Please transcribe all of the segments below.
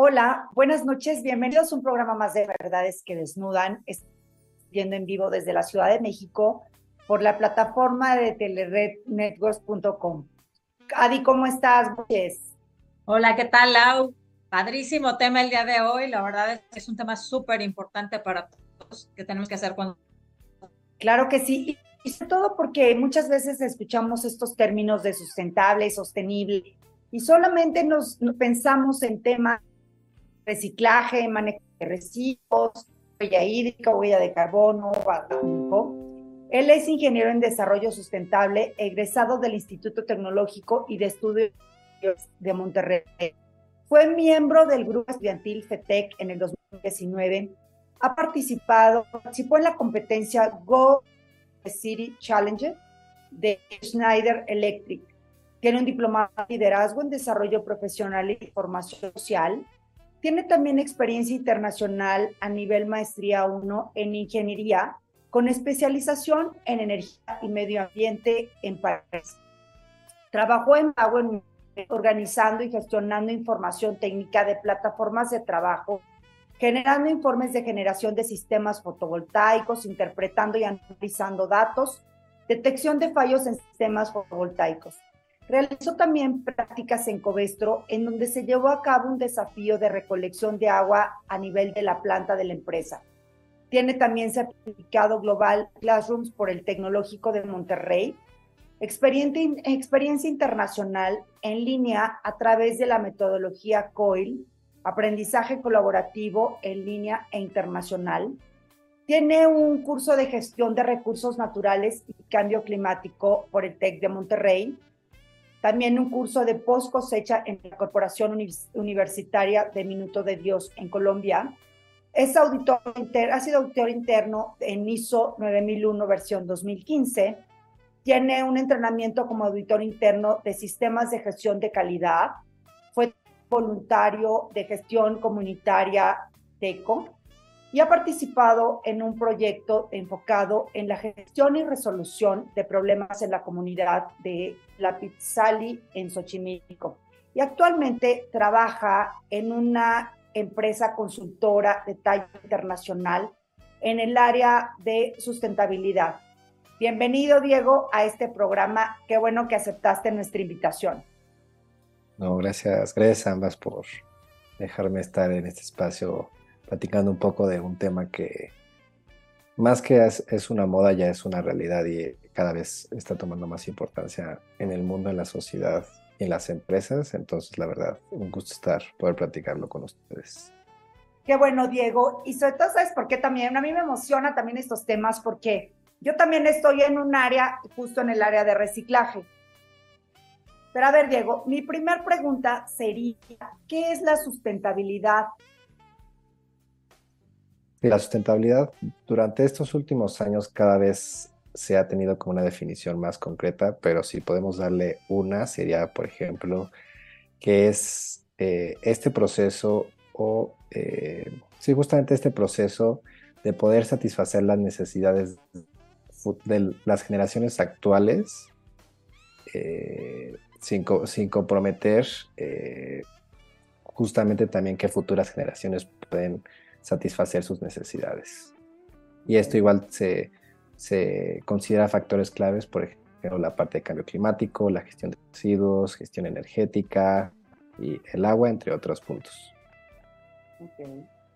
Hola, buenas noches, bienvenidos a un programa más de Verdades que Desnudan, viendo en vivo desde la Ciudad de México por la plataforma de telerednetworks.com. Adi, ¿cómo estás? Hola, ¿qué tal, Lau? Padrísimo tema el día de hoy, la verdad es que es un tema súper importante para todos que tenemos que hacer cuando... Claro que sí, y sobre todo porque muchas veces escuchamos estos términos de sustentable, sostenible, y solamente nos, pensamos en temas reciclaje, manejo de residuos, huella hídrica, huella de carbono, Él es ingeniero en desarrollo sustentable, egresado del Instituto Tecnológico y de Estudios de Monterrey. Fue miembro del grupo estudiantil FETEC en el 2019. Ha participado, participó en la competencia Go City Challenger de Schneider Electric tiene un diplomado en liderazgo en desarrollo profesional y formación social. Tiene también experiencia internacional a nivel maestría 1 en ingeniería con especialización en energía y medio ambiente en París. Trabajó en Pago organizando y gestionando información técnica de plataformas de trabajo, generando informes de generación de sistemas fotovoltaicos, interpretando y analizando datos, detección de fallos en sistemas fotovoltaicos. Realizó también prácticas en Covestro, en donde se llevó a cabo un desafío de recolección de agua a nivel de la planta de la empresa. Tiene también certificado global Classrooms por el Tecnológico de Monterrey, experiencia internacional en línea a través de la metodología COIL, aprendizaje colaborativo en línea e internacional. Tiene un curso de gestión de recursos naturales y cambio climático por el TEC de Monterrey también un curso de post cosecha en la Corporación Universitaria de Minuto de Dios en Colombia. Es auditor ha sido auditor interno en ISO 9001 versión 2015. Tiene un entrenamiento como auditor interno de sistemas de gestión de calidad. Fue voluntario de gestión comunitaria TECO y ha participado en un proyecto enfocado en la gestión y resolución de problemas en la comunidad de La Pizzali en Xochimilco. Y actualmente trabaja en una empresa consultora de talla internacional en el área de sustentabilidad. Bienvenido, Diego, a este programa. Qué bueno que aceptaste nuestra invitación. No, gracias, gracias ambas por dejarme estar en este espacio platicando un poco de un tema que más que es, una moda, ya es una realidad y cada vez está tomando más importancia en el mundo, en la sociedad y en las empresas. Entonces, la verdad, un gusto estar, poder platicarlo con ustedes. Qué bueno, Diego. Y sobre todo, ¿sabes por qué también? A mí me emociona también estos temas porque yo también estoy en un área, justo en el área de reciclaje. Pero a ver, Diego, mi primera pregunta sería, ¿qué es la sustentabilidad la sustentabilidad durante estos últimos años cada vez se ha tenido como una definición más concreta, pero si podemos darle una, sería, por ejemplo, que es eh, este proceso o, eh, sí, justamente este proceso de poder satisfacer las necesidades de las generaciones actuales eh, sin, sin, comprometer justamente también que futuras generaciones pueden satisfacer sus necesidades. Y esto igual se, se considera factores claves, por ejemplo, la parte de cambio climático, la gestión de residuos, gestión energética y el agua, entre otros puntos.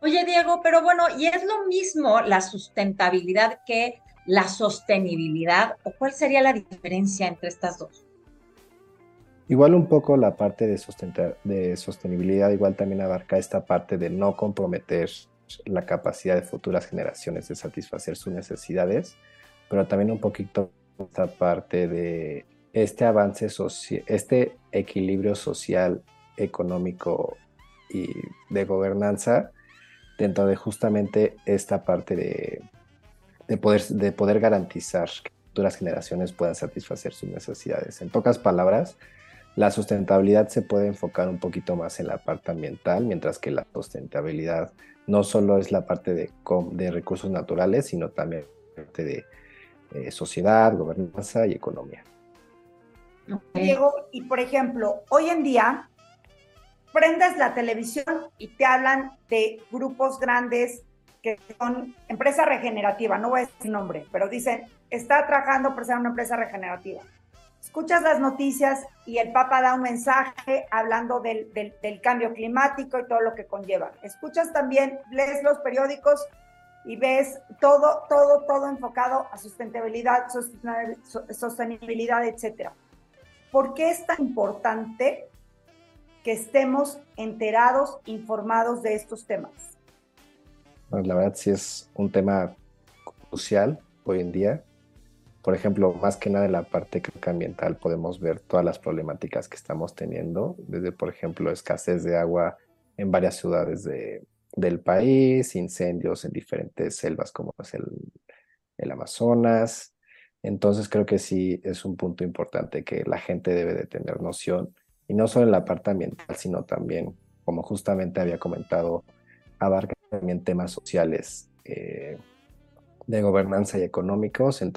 Oye, Diego, pero bueno, ¿y es lo mismo la sustentabilidad que la sostenibilidad? ¿O cuál sería la diferencia entre estas dos? Igual un poco la parte de, de sostenibilidad, igual también abarca esta parte de no comprometer la capacidad de futuras generaciones de satisfacer sus necesidades, pero también un poquito esta parte de este avance social, este equilibrio social, económico y de gobernanza dentro de justamente esta parte de, de, poder, de poder garantizar que futuras generaciones puedan satisfacer sus necesidades. En pocas palabras, la sustentabilidad se puede enfocar un poquito más en la parte ambiental, mientras que la sustentabilidad no solo es la parte de, recursos naturales, sino también parte de eh, sociedad, gobernanza y economía. Diego, y por ejemplo, hoy en día prendes la televisión y te hablan de grupos grandes que son empresa regenerativa, no voy a decir nombre, pero dicen, está trabajando por ser una empresa regenerativa. Escuchas las noticias y el Papa da un mensaje hablando del, cambio climático y todo lo que conlleva. Escuchas también, lees los periódicos y ves todo, todo, todo enfocado a sustentabilidad, sostenibilidad, etcétera. ¿Por qué es tan importante que estemos enterados, informados de estos temas? la verdad sí es un tema crucial hoy en día. Por ejemplo, más que nada en la parte ambiental podemos ver todas las problemáticas que estamos teniendo, desde, por ejemplo, escasez de agua en varias ciudades del país, incendios en diferentes selvas como es el, el Amazonas. Entonces creo que sí es un punto importante que la gente debe de tener noción, y no solo en la parte ambiental, sino también, como justamente había comentado, abarca también temas sociales eh, de gobernanza y económicos, en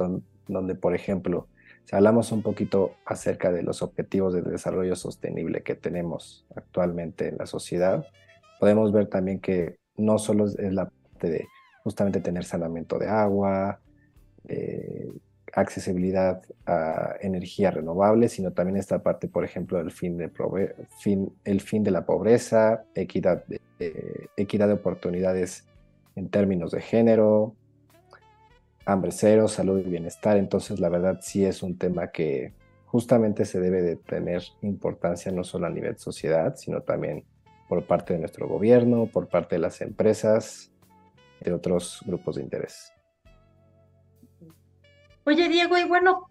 donde, por ejemplo, si hablamos un poquito acerca de los objetivos de desarrollo sostenible que tenemos actualmente en la sociedad, podemos ver también que no solo es la parte de justamente tener saneamiento de agua, eh, accesibilidad a energía renovable, sino también esta parte, por ejemplo, del fin de, el fin de la pobreza, equidad de oportunidades en términos de género, hambre cero, salud y bienestar. Entonces, la verdad sí es un tema que justamente se debe de tener importancia no solo a nivel sociedad, sino también por parte de nuestro gobierno, por parte de las empresas, de otros grupos de interés. Oye, Diego, y bueno,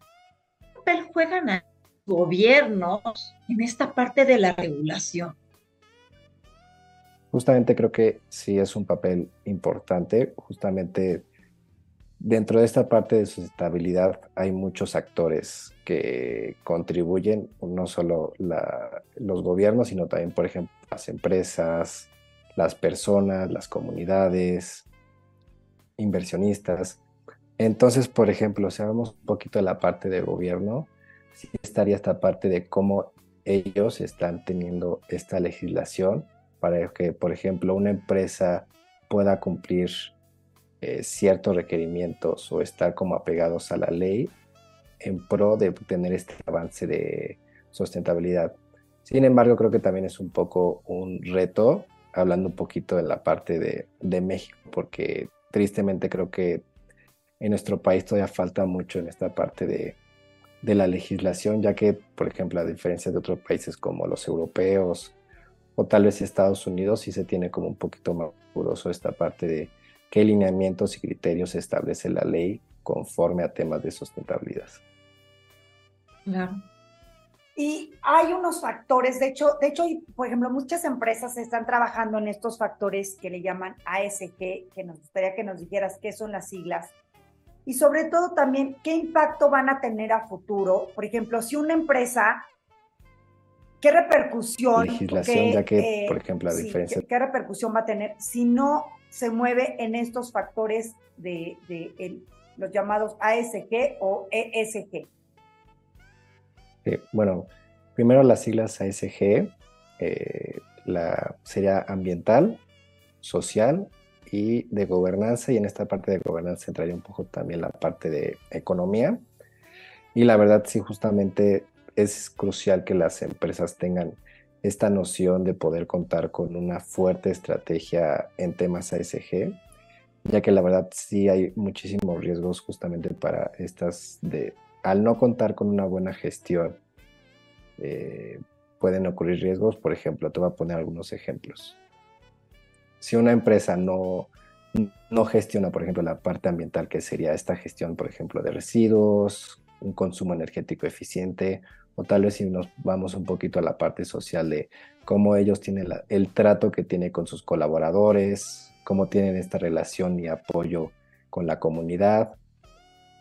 ¿qué papel juegan los gobiernos en esta parte de la regulación? Justamente creo que sí es un papel importante. Justamente dentro de esta parte de sustentabilidad hay muchos actores que contribuyen, no solo los gobiernos, sino también, por ejemplo, las empresas, las personas, las comunidades, inversionistas. Entonces, por ejemplo, si hablamos un poquito de la parte de gobierno, sí estaría esta parte de cómo ellos están teniendo esta legislación para que, por ejemplo, una empresa pueda cumplir eh, ciertos requerimientos o estar como apegados a la ley en pro de tener este avance de sustentabilidad. Sin embargo, creo que también es un poco un reto, hablando un poquito de la parte de, de México, porque tristemente creo que en nuestro país todavía falta mucho en esta parte de, la legislación, ya que, por ejemplo, a diferencia de otros países como los europeos o tal vez Estados Unidos, sí se tiene como un poquito más riguroso esta parte de qué lineamientos y criterios establece la ley conforme a temas de sustentabilidad. Claro. Y hay unos factores, de hecho, de hecho, por ejemplo, muchas empresas están trabajando en estos factores que le llaman ASG, que nos gustaría que nos dijeras qué son las siglas y sobre todo también qué impacto van a tener a futuro. Por ejemplo, si una empresa, qué repercusión. Legislación, ya que, por ejemplo, la diferencia. ¿qué, repercusión va a tener si no se mueve en estos factores de, los llamados ASG o ESG? bueno, primero las siglas ASG, eh, la, sería ambiental, social y de gobernanza, y en esta parte de gobernanza entraría un poco también la parte de economía. Y la verdad, sí, justamente es crucial que las empresas tengan esta noción de poder contar con una fuerte estrategia en temas ASG, ya que la verdad sí hay muchísimos riesgos justamente para estas de, al no contar con una buena gestión, eh, pueden ocurrir riesgos. Por ejemplo, te voy a poner algunos ejemplos si una empresa no, no gestiona, por ejemplo, la parte ambiental, que sería esta gestión, por ejemplo, de residuos, un consumo energético eficiente, o tal vez si nos vamos un poquito a la parte social de cómo ellos tienen el trato que tienen con sus colaboradores, cómo tienen esta relación y apoyo con la comunidad.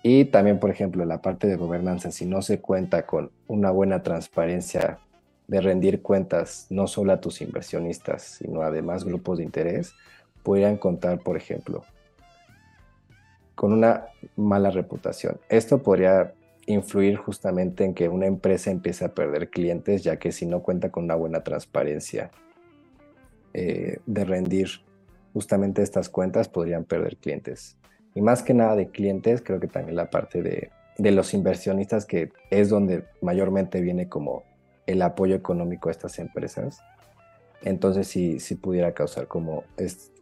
Y también, por ejemplo, la parte de gobernanza, si no se cuenta con una buena transparencia de rendir cuentas no solo a tus inversionistas, sino además grupos de interés, podrían contar, por ejemplo, con una mala reputación. Esto podría influir justamente en que una empresa empiece a perder clientes, ya que si no cuenta con una buena transparencia eh, de rendir justamente estas cuentas, podrían perder clientes. Y más que nada de clientes, creo que también la parte de, de los inversionistas, que es donde mayormente viene como el apoyo económico a estas empresas. Entonces sí, sí pudiera causar como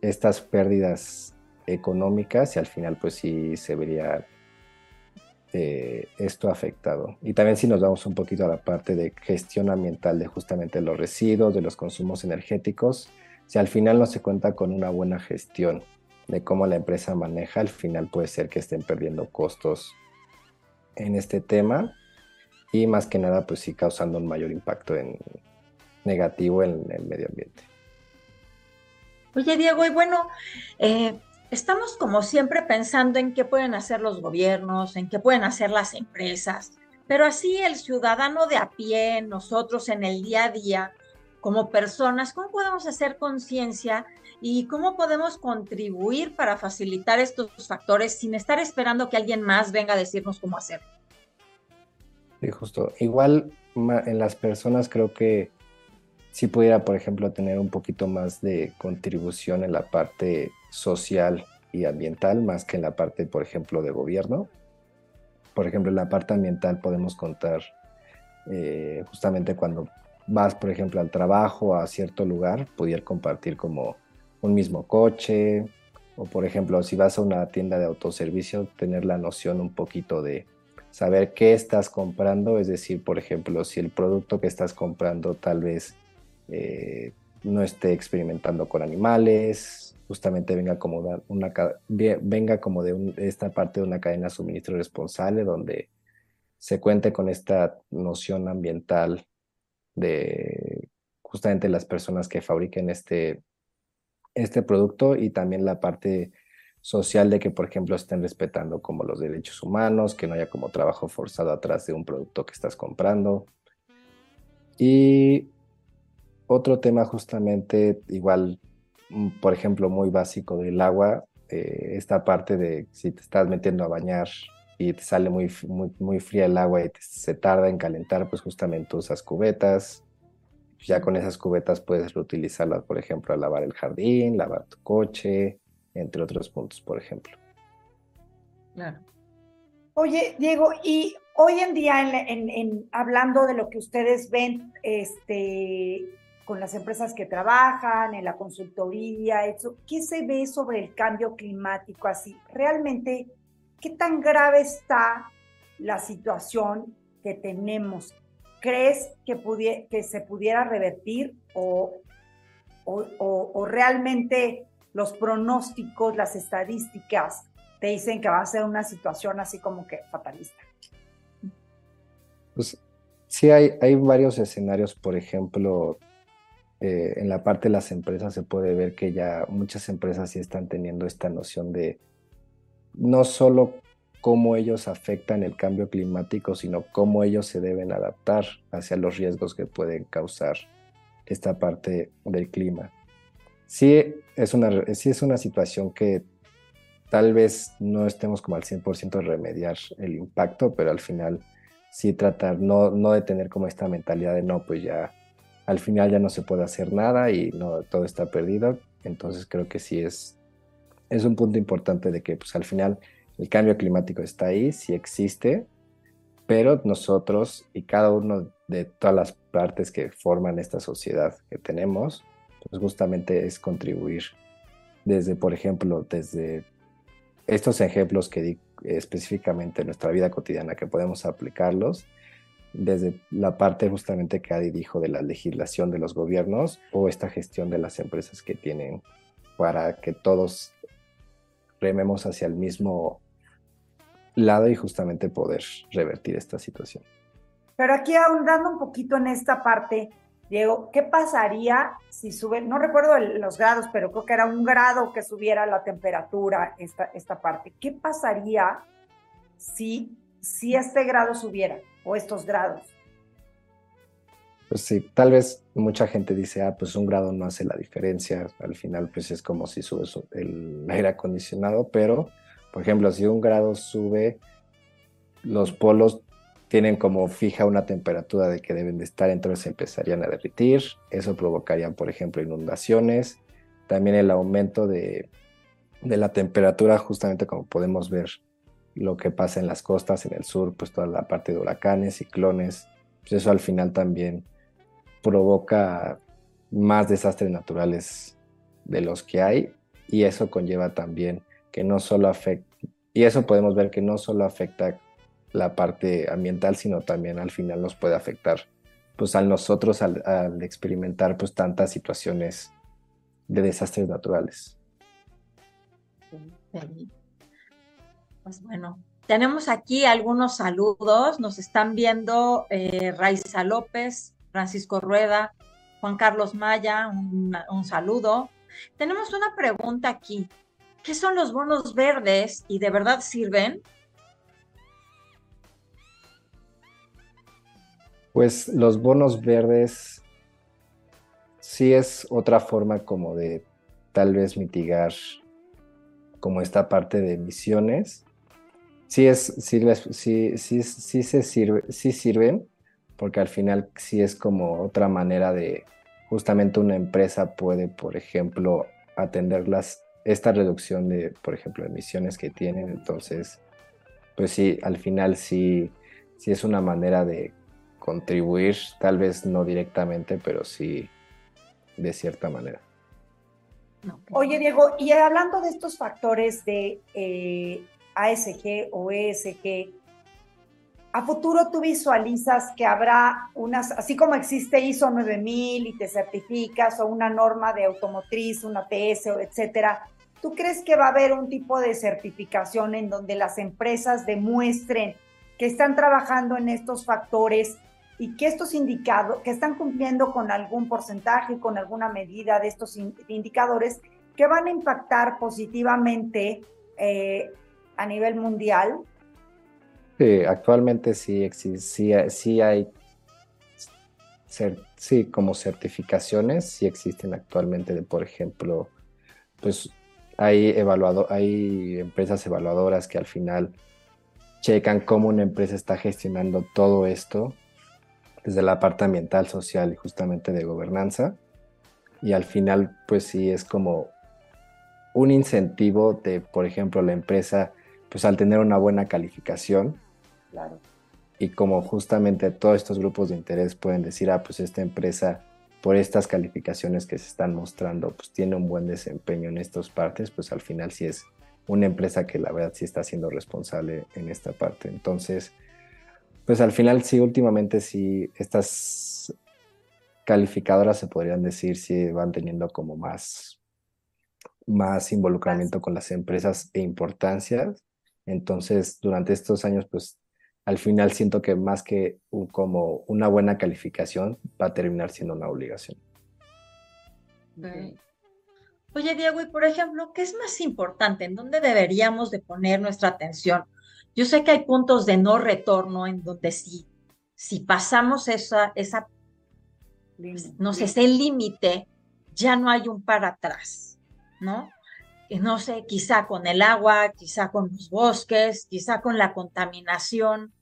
estas pérdidas económicas y al final pues sí se vería eh, esto afectado. Y también si nos vamos un poquito a la parte de gestión ambiental de justamente los residuos, de los consumos energéticos, si al final no se cuenta con una buena gestión de cómo la empresa maneja, al final puede ser que estén perdiendo costos en este tema y más que nada pues sí causando un mayor impacto en, negativo en el medio ambiente. Oye Diego, y bueno, eh, estamos como siempre pensando en qué pueden hacer los gobiernos, en qué pueden hacer las empresas, pero así el ciudadano de a pie, nosotros en el día a día, como personas, ¿cómo podemos hacer conciencia y cómo podemos contribuir para facilitar estos factores sin estar esperando que alguien más venga a decirnos cómo hacerlo? Sí, justo. Igual en las personas creo que si pudiera, por ejemplo, tener un poquito más de contribución en la parte social y ambiental, más que en la parte, por ejemplo, de gobierno. Por ejemplo, en la parte ambiental podemos contar eh, justamente cuando vas, por ejemplo, al trabajo, a cierto lugar, poder compartir como un mismo coche, o por ejemplo, si vas a una tienda de autoservicio, tener la noción un poquito de saber qué estás comprando, es decir, por ejemplo, si el producto que estás comprando tal vez eh, no esté experimentando con animales, justamente venga como, de esta parte de una cadena de suministro responsable donde se cuente con esta noción ambiental de justamente las personas que fabriquen este, este producto y también la parte social de que, por ejemplo, estén respetando como los derechos humanos, que no haya como trabajo forzado atrás de un producto que estás comprando. Y otro tema justamente igual, mm, por ejemplo, muy básico del agua, eh, esta parte de si te estás metiendo a bañar y te sale muy, muy, muy fría el agua y se tarda en calentar, pues justamente usas cubetas. Ya con esas cubetas puedes reutilizarlas, por ejemplo, a lavar el jardín, lavar tu coche, entre otros puntos, por ejemplo. Claro. Oye, Diego, y hoy en día, en, hablando de lo que ustedes ven este, con las empresas que trabajan, en la consultoría, eso, ¿qué se ve sobre el cambio climático así? Realmente, ¿qué tan grave está la situación que tenemos? ¿Crees que, se pudiera revertir o, o realmente los pronósticos, las estadísticas te dicen que va a ser una situación así como que fatalista. Pues sí, hay, hay varios escenarios, por ejemplo, eh, en la parte de las empresas se puede ver que ya muchas empresas sí están teniendo esta noción de no solo cómo ellos afectan el cambio climático, sino cómo ellos se deben adaptar hacia los riesgos que pueden causar esta parte del clima. Sí es una, sí es una situación que tal vez no estemos como al 100% de remediar el impacto, pero al final sí tratar no, no de tener como esta mentalidad de no, pues ya al final ya no se puede hacer nada y todo está perdido. Entonces creo que sí es, es un punto importante de que pues al final el cambio climático está ahí, sí existe, pero nosotros y cada uno de todas las partes que forman esta sociedad que tenemos, pues justamente es contribuir desde, por ejemplo, desde estos ejemplos que di específicamente en nuestra vida cotidiana que podemos aplicarlos, desde la parte justamente que Adi dijo de la legislación de los gobiernos o esta gestión de las empresas que tienen para que todos rememos hacia el mismo lado y justamente poder revertir esta situación. Pero aquí ahondando un poquito en esta parte, Diego, ¿qué pasaría si sube, no recuerdo los grados, pero creo que era un grado que subiera la temperatura, esta, esta parte? ¿Qué pasaría si, si este grado subiera o estos grados? Pues sí, tal vez mucha gente dice, ah, pues un grado no hace la diferencia, al final pues es como si sube el aire acondicionado, pero por ejemplo, si un grado sube, los polos tienen como fija una temperatura de que deben de estar, entonces empezarían a derritir. Eso provocaría, por ejemplo, inundaciones. También el aumento de, de la temperatura, justamente como podemos ver lo que pasa en las costas, en el sur, pues toda la parte de huracanes, ciclones, pues eso al final también provoca más desastres naturales de los que hay y eso conlleva también que no solo afecta, y eso podemos ver que no solo afecta la parte ambiental, sino también al final nos puede afectar pues a nosotros al, experimentar pues tantas situaciones de desastres naturales. Pues bueno, tenemos aquí algunos saludos. Nos están viendo eh, Raiza López, Francisco Rueda, Juan Carlos Maya, un, un saludo. Tenemos una pregunta aquí. ¿Qué son los bonos verdes y de verdad sirven? Pues los bonos verdes sí es otra forma como de tal vez mitigar como esta parte de emisiones. Sí, es, sí, sí, sí, sí, se sirve, sí sirven, porque al final sí es como otra manera de, justamente una empresa puede, por ejemplo, atender las, esta reducción de, por ejemplo, emisiones que tienen. Entonces, pues sí, al final sí, sí es una manera de contribuir, tal vez no directamente, pero sí de cierta manera. Oye, Diego, y hablando de estos factores de eh, ASG o ESG, a futuro tú visualizas que habrá unas, así como existe ISO 9000 y te certificas, o una norma de automotriz, una PS, etcétera, ¿tú crees que va a haber un tipo de certificación en donde las empresas demuestren que están trabajando en estos factores y que estos indicados, que están cumpliendo con algún porcentaje, con alguna medida de estos indicadores que van a impactar positivamente eh, a nivel mundial? Sí, actualmente sí, existe, sí, hay, sí, como certificaciones, sí existen actualmente, de, por ejemplo, pues hay, evaluado, hay empresas evaluadoras que al final checan cómo una empresa está gestionando todo esto desde la parte ambiental, social y justamente de gobernanza. Y al final, pues sí, es como un incentivo de, por ejemplo, la empresa, pues al tener una buena calificación. Claro. Y como justamente todos estos grupos de interés pueden decir, ah, pues esta empresa, por estas calificaciones que se están mostrando, pues tiene un buen desempeño en estas partes, pues al final sí es una empresa que la verdad sí está siendo responsable en esta parte. Entonces, pues al final sí, últimamente sí, estas calificadoras se podrían decir si van teniendo como más, más involucramiento con las empresas e importancia. Entonces, durante estos años, pues al final siento que más que como una buena calificación, va a terminar siendo una obligación. Oye, Diego, y por ejemplo, ¿qué es más importante? ¿En dónde deberíamos de poner nuestra atención? Yo sé que hay puntos de no retorno en donde si, si pasamos esa, esa no sé, ese límite, ya no hay un para atrás, ¿no? No sé, quizá con el agua, quizá con los bosques, quizá con la contaminación.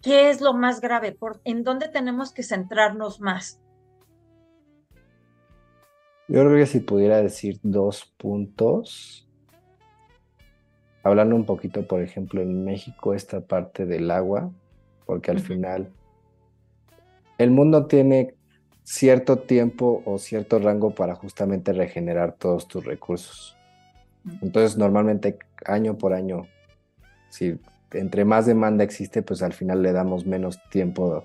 ¿Qué es lo más grave? ¿En dónde tenemos que centrarnos más? Yo creo que si pudiera decir dos puntos, hablando un poquito, por ejemplo, en México, esta parte del agua, porque al final el mundo tiene cierto tiempo o cierto rango para justamente regenerar todos tus recursos. Entonces, normalmente año por año, si entre más demanda existe, pues al final le damos menos tiempo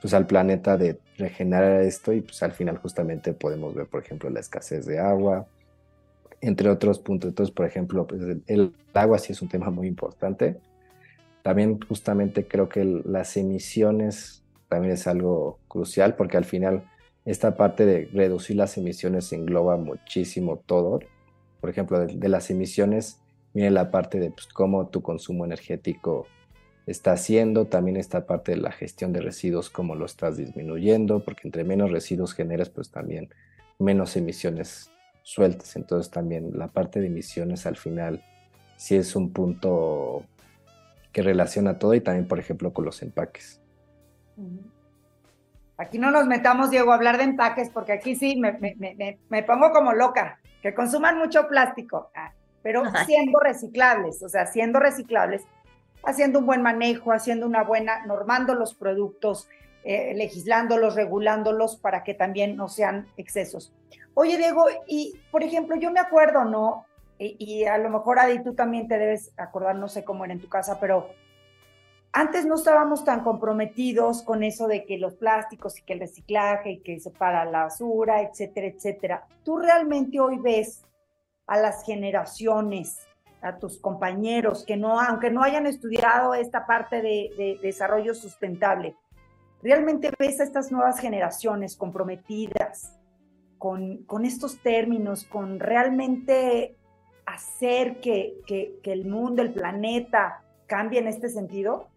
pues al planeta de regenerar esto y pues al final justamente podemos ver, por ejemplo, la escasez de agua, entre otros puntos. Entonces, por ejemplo, pues el, agua sí es un tema muy importante. También justamente creo que las emisiones también es algo crucial porque al final esta parte de reducir las emisiones engloba muchísimo todo. Por ejemplo, de, las emisiones viene la parte de pues, cómo tu consumo energético está haciendo, también esta parte de la gestión de residuos, cómo lo estás disminuyendo, porque entre menos residuos generas, pues también menos emisiones sueltas. Entonces también la parte de emisiones al final sí es un punto que relaciona todo y también, por ejemplo, con los empaques. Aquí no nos metamos, Diego, a hablar de empaques, porque aquí sí me, me, pongo como loca, que consuman mucho plástico, ah, pero siendo reciclables, o sea, siendo reciclables, haciendo un buen manejo, haciendo una buena, normando los productos, eh, legislándolos, regulándolos para que también no sean excesos. Oye, Diego, y por ejemplo, yo me acuerdo, ¿no? Y, a lo mejor, Adi, tú también te debes acordar, no sé cómo era en tu casa, pero antes no estábamos tan comprometidos con eso de que los plásticos y que el reciclaje y que se para la basura, etcétera, etcétera. ¿Tú realmente hoy ves a las generaciones, a tus compañeros que no, aunque no hayan estudiado esta parte de, de desarrollo sustentable, realmente ves a estas nuevas generaciones comprometidas con, con estos términos, con realmente hacer que, que, el mundo, el planeta cambie en este sentido?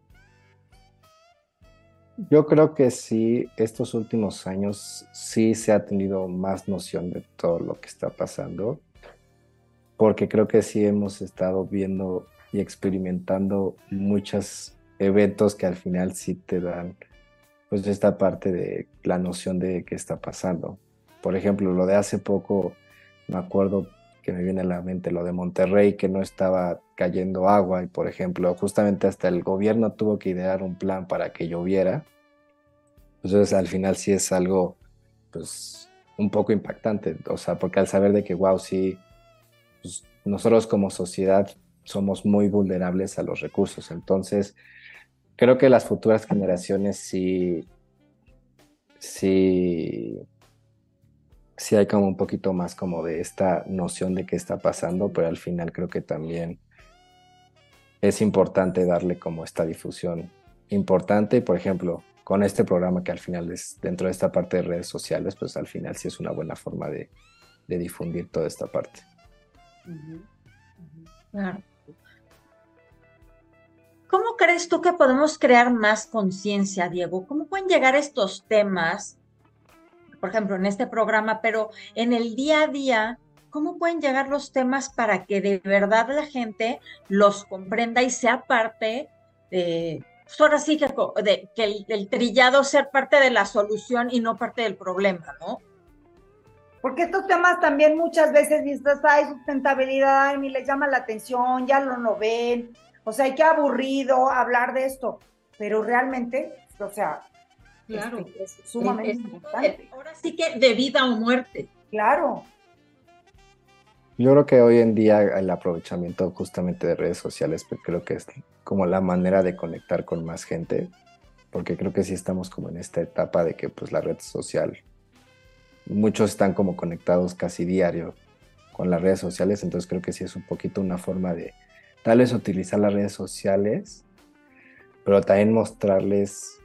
Yo creo que sí, estos últimos años sí se ha tenido más noción de todo lo que está pasando, porque creo que sí hemos estado viendo y experimentando muchos eventos que al final sí te dan pues esta parte de la noción de qué está pasando. Por ejemplo, lo de hace poco, me acuerdo que me viene a la mente lo de Monterrey, que no estaba cayendo agua y por ejemplo, justamente hasta el gobierno tuvo que idear un plan para que lloviera. Entonces al final sí es algo pues un poco impactante, o sea, porque al saber de que wow, sí, pues, nosotros como sociedad somos muy vulnerables a los recursos, entonces creo que las futuras generaciones sí, sí sí hay como un poquito más como de esta noción de qué está pasando, pero al final creo que también es importante darle como esta difusión importante, por ejemplo, con este programa que al final es dentro de esta parte de redes sociales, pues al final sí es una buena forma de, difundir toda esta parte. Claro. ¿Cómo crees tú que podemos crear más conciencia, Diego? ¿Cómo pueden llegar estos temas por ejemplo, en este programa, pero en el día a día, ¿cómo pueden llegar los temas para que de verdad la gente los comprenda y sea parte de, pues ahora sí que, de, que el, trillado ser parte de la solución y no parte del problema, ¿no? Porque estos temas también muchas veces vistas, hay sustentabilidad, y les llama la atención, ya lo no ven, o sea, que aburrido hablar de esto, pero realmente, o sea, Claro. Este, es sumamente importante. Ahora sí que de vida o muerte. Claro. Yo creo que hoy en día el aprovechamiento justamente de redes sociales, pues creo que es como la manera de conectar con más gente, porque creo que sí estamos como en esta etapa de que pues la red social, muchos están como conectados casi diario con las redes sociales, entonces creo que sí es un poquito una forma de tal vez utilizar las redes sociales, pero también mostrarles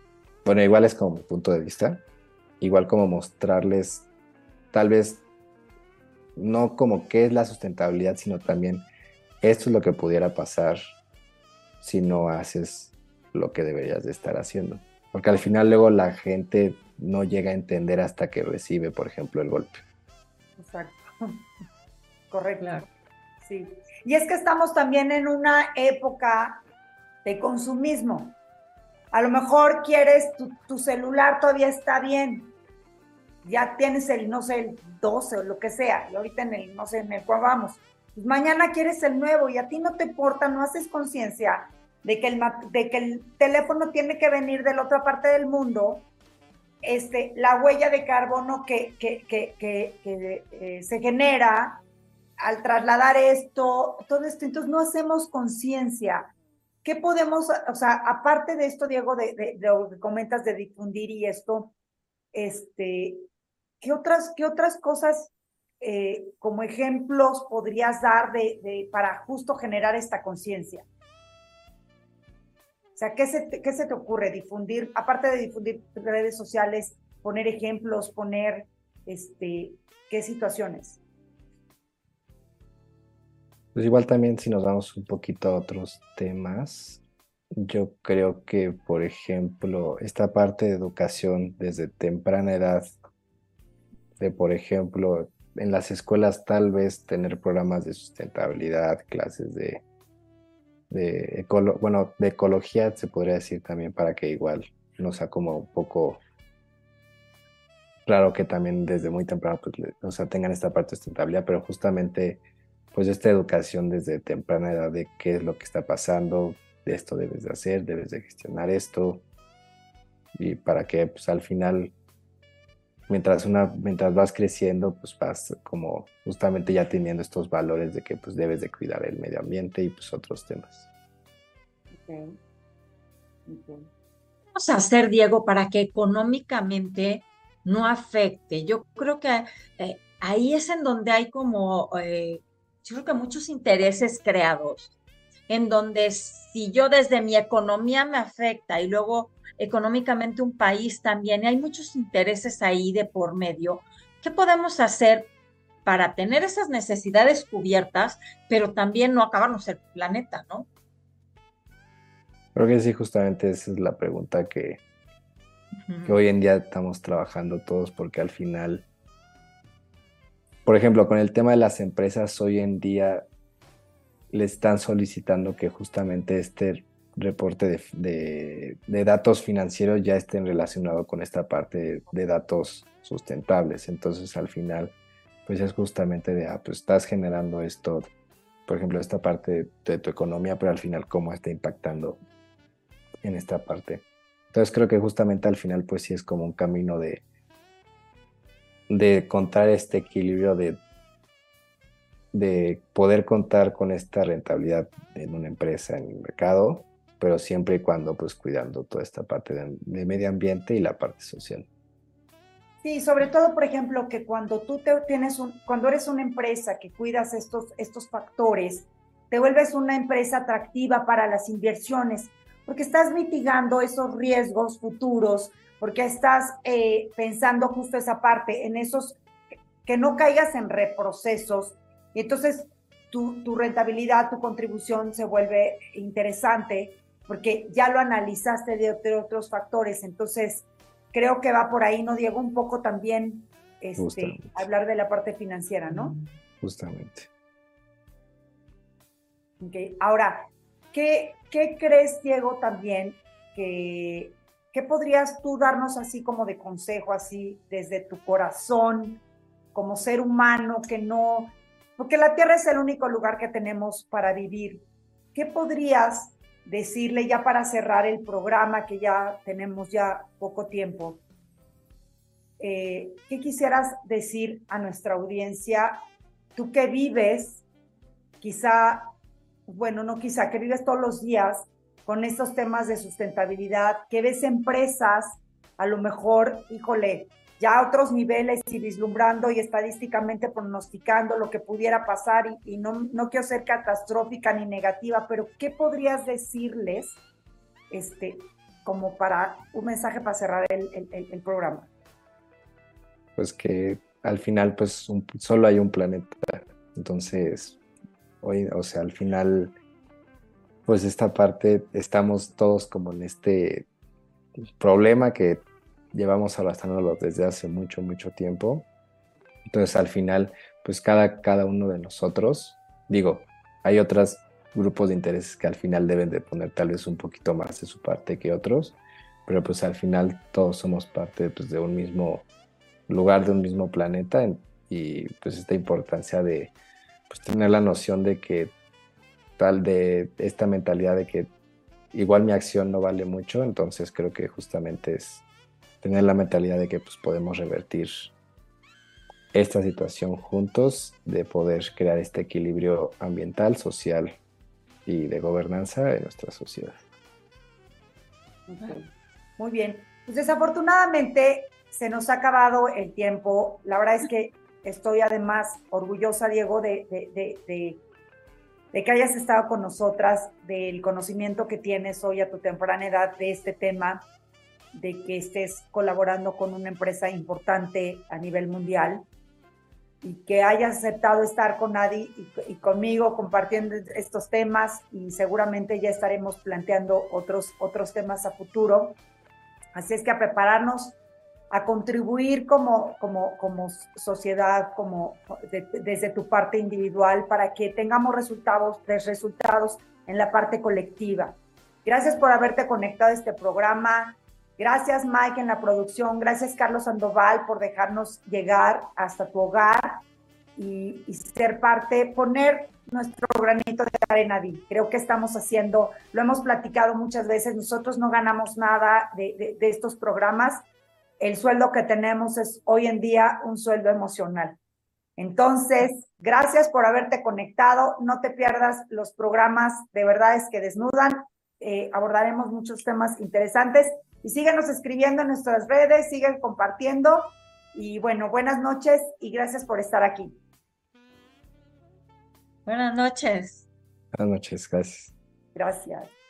bueno, igual es como mi punto de vista, igual como mostrarles tal vez no como qué es la sustentabilidad, sino también esto es lo que pudiera pasar si no haces lo que deberías de estar haciendo. Porque al final luego la gente no llega a entender hasta que recibe, por ejemplo, el golpe. Exacto. Correcto. Sí. Y es que estamos también en una época de consumismo. A lo mejor quieres, tu, celular todavía está bien, ya tienes el, no sé, el 12 o lo que sea, y ahorita en el, no sé, en el cual vamos. Pues mañana quieres el nuevo y a ti no te importa, no haces conciencia de, que el, de que el teléfono tiene que venir de la otra parte del mundo, este, la huella de carbono que, que, que, que eh, se genera al trasladar esto, todo esto, entonces no hacemos conciencia ¿Qué podemos, o sea, aparte de esto, Diego, de, lo que comentas de difundir y esto, este, ¿qué otras, qué otras cosas eh, como ejemplos podrías dar de, para justo generar esta conciencia? O sea, ¿qué se, ¿qué se te ocurre? Difundir, aparte de difundir redes sociales, poner ejemplos, poner, este, ¿qué situaciones? Pues igual también si nos vamos un poquito a otros temas, yo creo que, por ejemplo, esta parte de educación desde temprana edad, de, por ejemplo, en las escuelas tal vez tener programas de sustentabilidad, clases de, bueno, de ecología se podría decir también para que igual no sea como un poco claro que también desde muy temprano pues, o sea, tengan esta parte de sustentabilidad, pero justamente pues esta educación desde temprana edad de qué es lo que está pasando, de esto debes de hacer, debes de gestionar esto, y para que pues al final, mientras, una, mientras vas creciendo, pues vas como justamente ya teniendo estos valores de que pues debes de cuidar el medio ambiente y pues otros temas. Okay. Vamos a hacer, Diego, para que económicamente no afecte. Yo creo que eh, ahí es en donde hay como, eh, yo creo que muchos intereses creados, en donde si yo desde mi economía me afecta y luego económicamente un país también, y hay muchos intereses ahí de por medio, ¿qué podemos hacer para tener esas necesidades cubiertas, pero también no acabarnos el planeta, ¿no? Creo que sí, justamente esa es la pregunta que, que hoy en día estamos trabajando todos porque al final, por ejemplo, con el tema de las empresas, hoy en día le están solicitando que justamente este reporte de, datos financieros ya estén relacionados con esta parte de, datos sustentables. Entonces, al final, pues es justamente de, ah, pues estás generando esto, por ejemplo, esta parte de tu economía, pero al final, ¿cómo está impactando en esta parte? Entonces creo que justamente al final pues sí es como un camino de, de encontrar este equilibrio de, de poder contar con esta rentabilidad en una empresa, en el mercado, pero siempre y cuando pues cuidando toda esta parte de, medio ambiente y la parte social. Sí, sobre todo, por ejemplo, que cuando tú te tienes un, cuando eres una empresa que cuidas estos, estos factores, te vuelves una empresa atractiva para las inversiones porque estás mitigando esos riesgos futuros, porque estás eh, pensando justo esa parte, en esos, que no caigas en reprocesos, y entonces tu, tu rentabilidad, tu contribución se vuelve interesante, porque ya lo analizaste de, otros factores, entonces creo que va por ahí, ¿no, Diego? Un poco también este, hablar de la parte financiera, ¿no? Justamente. Okay. Ahora, ¿Qué, crees, Diego, también que, podrías tú darnos así como de consejo, así desde tu corazón, como ser humano, que no, porque la Tierra es el único lugar que tenemos para vivir. ¿Qué podrías decirle ya para cerrar el programa, que ya tenemos ya poco tiempo? Eh, ¿Qué quisieras decir a nuestra audiencia? Tú que vives quizá bueno, no quizá, que vives todos los días con estos temas de sustentabilidad, que ves empresas, a lo mejor, híjole, ya a otros niveles y vislumbrando y estadísticamente pronosticando lo que pudiera pasar y, no, quiero ser catastrófica ni negativa, pero ¿qué podrías decirles este, como para un mensaje para cerrar el, programa? Pues que al final pues solo hay un planeta, entonces Hoy, o sea, al final, pues esta parte, estamos todos como en este problema que llevamos arrastrándolo desde hace mucho, mucho tiempo. Entonces, al final, pues cada, cada uno de nosotros, digo, hay otros grupos de intereses que al final deben de poner tal vez un poquito más de su parte que otros, pero pues al final todos somos parte pues, de un mismo lugar, de un mismo planeta y pues esta importancia de pues tener la noción de que tal de esta mentalidad de que igual mi acción no vale mucho, entonces creo que justamente es tener la mentalidad de que pues podemos revertir esta situación juntos, de poder crear este equilibrio ambiental, social y de gobernanza en nuestra sociedad. Muy bien. Pues desafortunadamente se nos ha acabado el tiempo. La verdad es que Estoy además orgullosa, Diego, de, de, que hayas estado con nosotras, del conocimiento que tienes hoy a tu temprana edad de este tema, de que estés colaborando con una empresa importante a nivel mundial y que hayas aceptado estar con Adi y, conmigo compartiendo estos temas y seguramente ya estaremos planteando otros, otros temas a futuro. Así es que a prepararnos a contribuir como, como, como sociedad, como desde tu parte individual, para que tengamos resultados, resultados en la parte colectiva. Gracias por haberte conectado a este programa. Gracias Mike en la producción. Gracias Carlos Sandoval por dejarnos llegar hasta tu hogar y, ser parte, poner nuestro granito de arena. Creo que estamos haciendo, lo hemos platicado muchas veces, nosotros no ganamos nada de, de estos programas. El sueldo que tenemos es hoy en día un sueldo emocional. Entonces, gracias por haberte conectado. No te pierdas los programas de verdades que desnudan. Eh, abordaremos muchos temas interesantes y síguenos escribiendo en nuestras redes, siguen compartiendo. Y bueno, buenas noches y gracias por estar aquí. Buenas noches. Buenas noches, gracias. Gracias.